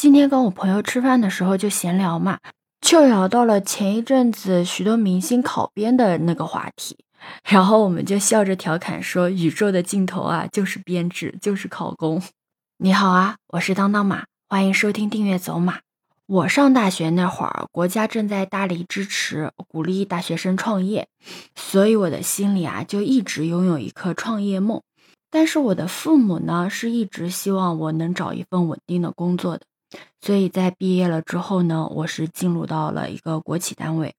今天跟我朋友吃饭的时候就闲聊嘛，就聊到了前一阵子许多明星考编的那个话题，然后我们就笑着调侃说：“宇宙的尽头啊，就是编制，就是考公。”你好啊，我是当当马，欢迎收听订阅走马。我上大学那会儿，国家正在大力支持鼓励大学生创业，所以我的心里啊就一直拥有一颗创业梦。但是我的父母呢，是一直希望我能找一份稳定的工作的。所以在毕业了之后呢，我是进入到了一个国企单位，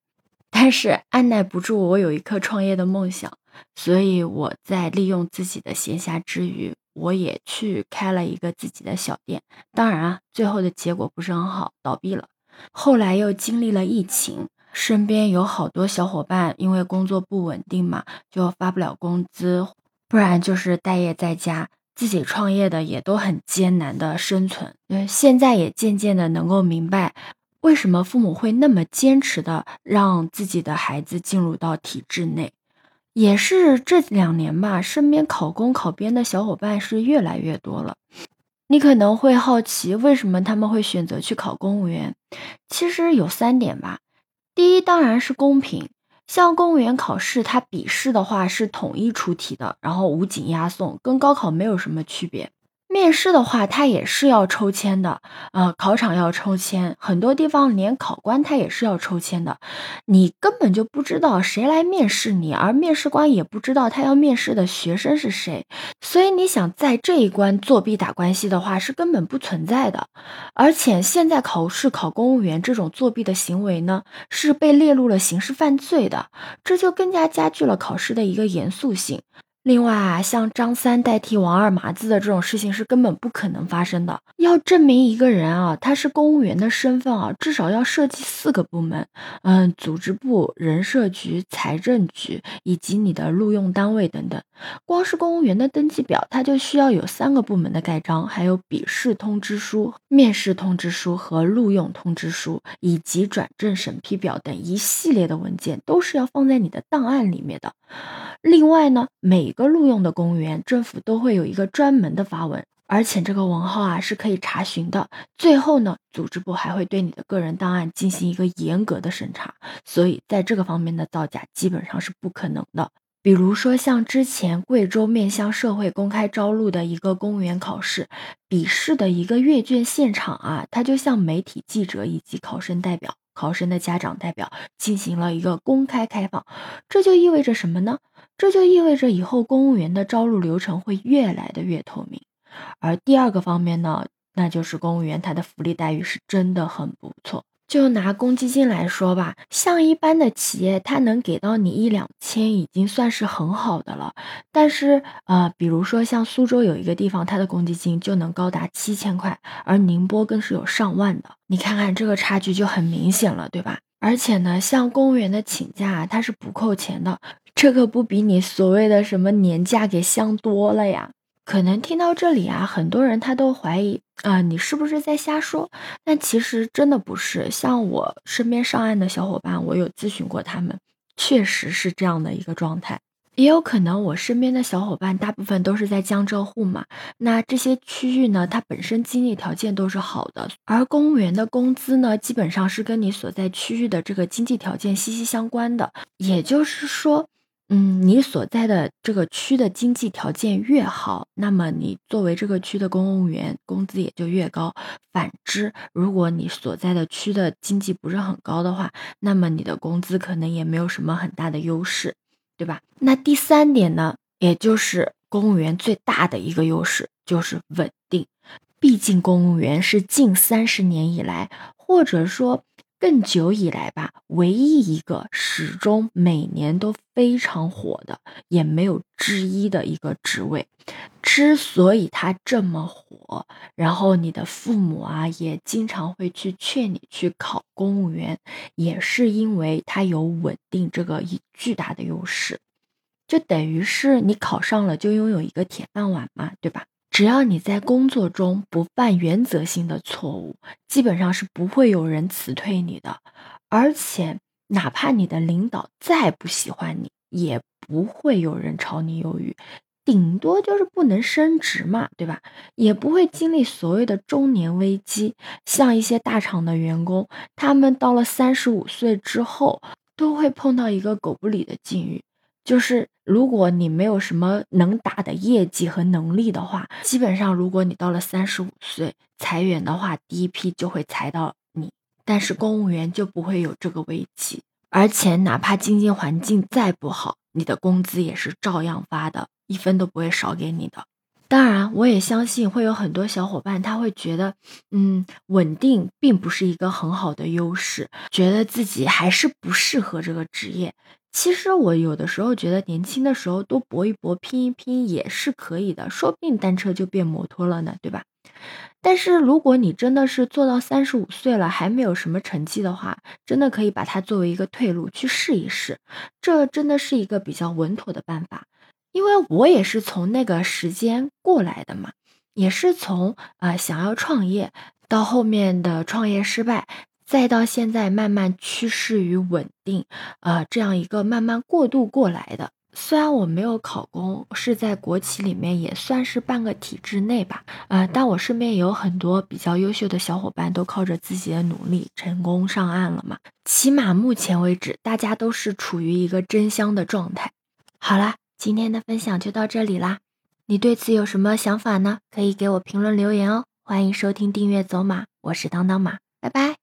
但是按耐不住我有一颗创业的梦想，所以我在利用自己的闲暇之余，我也去开了一个自己的小店。当然啊，最后的结果不是很好，倒闭了。后来又经历了疫情，身边有好多小伙伴因为工作不稳定嘛，就发不了工资，不然就是待业在家。自己创业的也都很艰难的生存，对，现在也渐渐的能够明白，为什么父母会那么坚持的让自己的孩子进入到体制内，也是这两年吧，身边考公考编的小伙伴是越来越多了。你可能会好奇，为什么他们会选择去考公务员？其实有三点吧，第一当然是公平。像公务员考试，它笔试的话是统一出题的，然后无紧押送，跟高考没有什么区别。面试的话，它也是要抽签的，呃，考场要抽签，很多地方连考官他也是要抽签的，你根本就不知道谁来面试你，而面试官也不知道他要面试的学生是谁，所以你想在这一关作弊打关系的话是根本不存在的。而且现在考试考公务员这种作弊的行为呢，是被列入了刑事犯罪的，这就更加加剧了考试的一个严肃性。另外啊，像张三代替王二麻子的这种事情是根本不可能发生的。要证明一个人啊，他是公务员的身份啊，至少要涉及四个部门，嗯，组织部、人社局、财政局以及你的录用单位等等。光是公务员的登记表，它就需要有三个部门的盖章，还有笔试通知书、面试通知书和录用通知书，以及转正审批表等一系列的文件，都是要放在你的档案里面的。另外呢，每个录用的公务员，政府都会有一个专门的发文，而且这个文号啊是可以查询的。最后呢，组织部还会对你的个人档案进行一个严格的审查，所以在这个方面的造假基本上是不可能的。比如说像之前贵州面向社会公开招录的一个公务员考试，笔试的一个阅卷现场啊，他就向媒体记者以及考生代表。考生的家长代表进行了一个公开开放，这就意味着什么呢？这就意味着以后公务员的招录流程会越来的越透明。而第二个方面呢，那就是公务员他的福利待遇是真的很不错。就拿公积金来说吧，像一般的企业，它能给到你一两千，已经算是很好的了。但是，呃，比如说像苏州有一个地方，它的公积金就能高达七千块，而宁波更是有上万的。你看看这个差距就很明显了，对吧？而且呢，像公务员的请假，它是不扣钱的，这可不比你所谓的什么年假给香多了呀。可能听到这里啊，很多人他都怀疑啊，你是不是在瞎说？但其实真的不是。像我身边上岸的小伙伴，我有咨询过他们，确实是这样的一个状态。也有可能我身边的小伙伴大部分都是在江浙沪嘛，那这些区域呢，它本身经济条件都是好的，而公务员的工资呢，基本上是跟你所在区域的这个经济条件息息相关的。也就是说。嗯，你所在的这个区的经济条件越好，那么你作为这个区的公务员工资也就越高。反之，如果你所在的区的经济不是很高的话，那么你的工资可能也没有什么很大的优势，对吧？那第三点呢，也就是公务员最大的一个优势就是稳定。毕竟公务员是近三十年以来，或者说。更久以来吧，唯一一个始终每年都非常火的，也没有之一的一个职位。之所以它这么火，然后你的父母啊也经常会去劝你去考公务员，也是因为它有稳定这个一巨大的优势，就等于是你考上了就拥有一个铁饭碗嘛，对吧？只要你在工作中不犯原则性的错误，基本上是不会有人辞退你的。而且，哪怕你的领导再不喜欢你，也不会有人炒你鱿鱼。顶多就是不能升职嘛，对吧？也不会经历所谓的中年危机。像一些大厂的员工，他们到了三十五岁之后，都会碰到一个狗不理的境遇，就是如果你没有什么能打的业绩和能力的话，基本上如果你到了三十五岁裁员的话，第一批就会裁到你。但是公务员就不会有这个危机，而且哪怕经济环境再不好，你的工资也是照样发的。一分都不会少给你的。当然，我也相信会有很多小伙伴，他会觉得，嗯，稳定并不是一个很好的优势，觉得自己还是不适合这个职业。其实我有的时候觉得，年轻的时候多搏一搏、拼一拼也是可以的，说不定单车就变摩托了呢，对吧？但是如果你真的是做到三十五岁了还没有什么成绩的话，真的可以把它作为一个退路去试一试，这真的是一个比较稳妥的办法。因为我也是从那个时间过来的嘛，也是从啊想要创业，到后面的创业失败，再到现在慢慢趋势于稳定，呃，这样一个慢慢过渡过来的。虽然我没有考公，是在国企里面也算是半个体制内吧，呃，但我身边也有很多比较优秀的小伙伴，都靠着自己的努力成功上岸了嘛。起码目前为止，大家都是处于一个真香的状态。好啦。今天的分享就到这里啦，你对此有什么想法呢？可以给我评论留言哦。欢迎收听订阅走马，我是当当马，拜拜。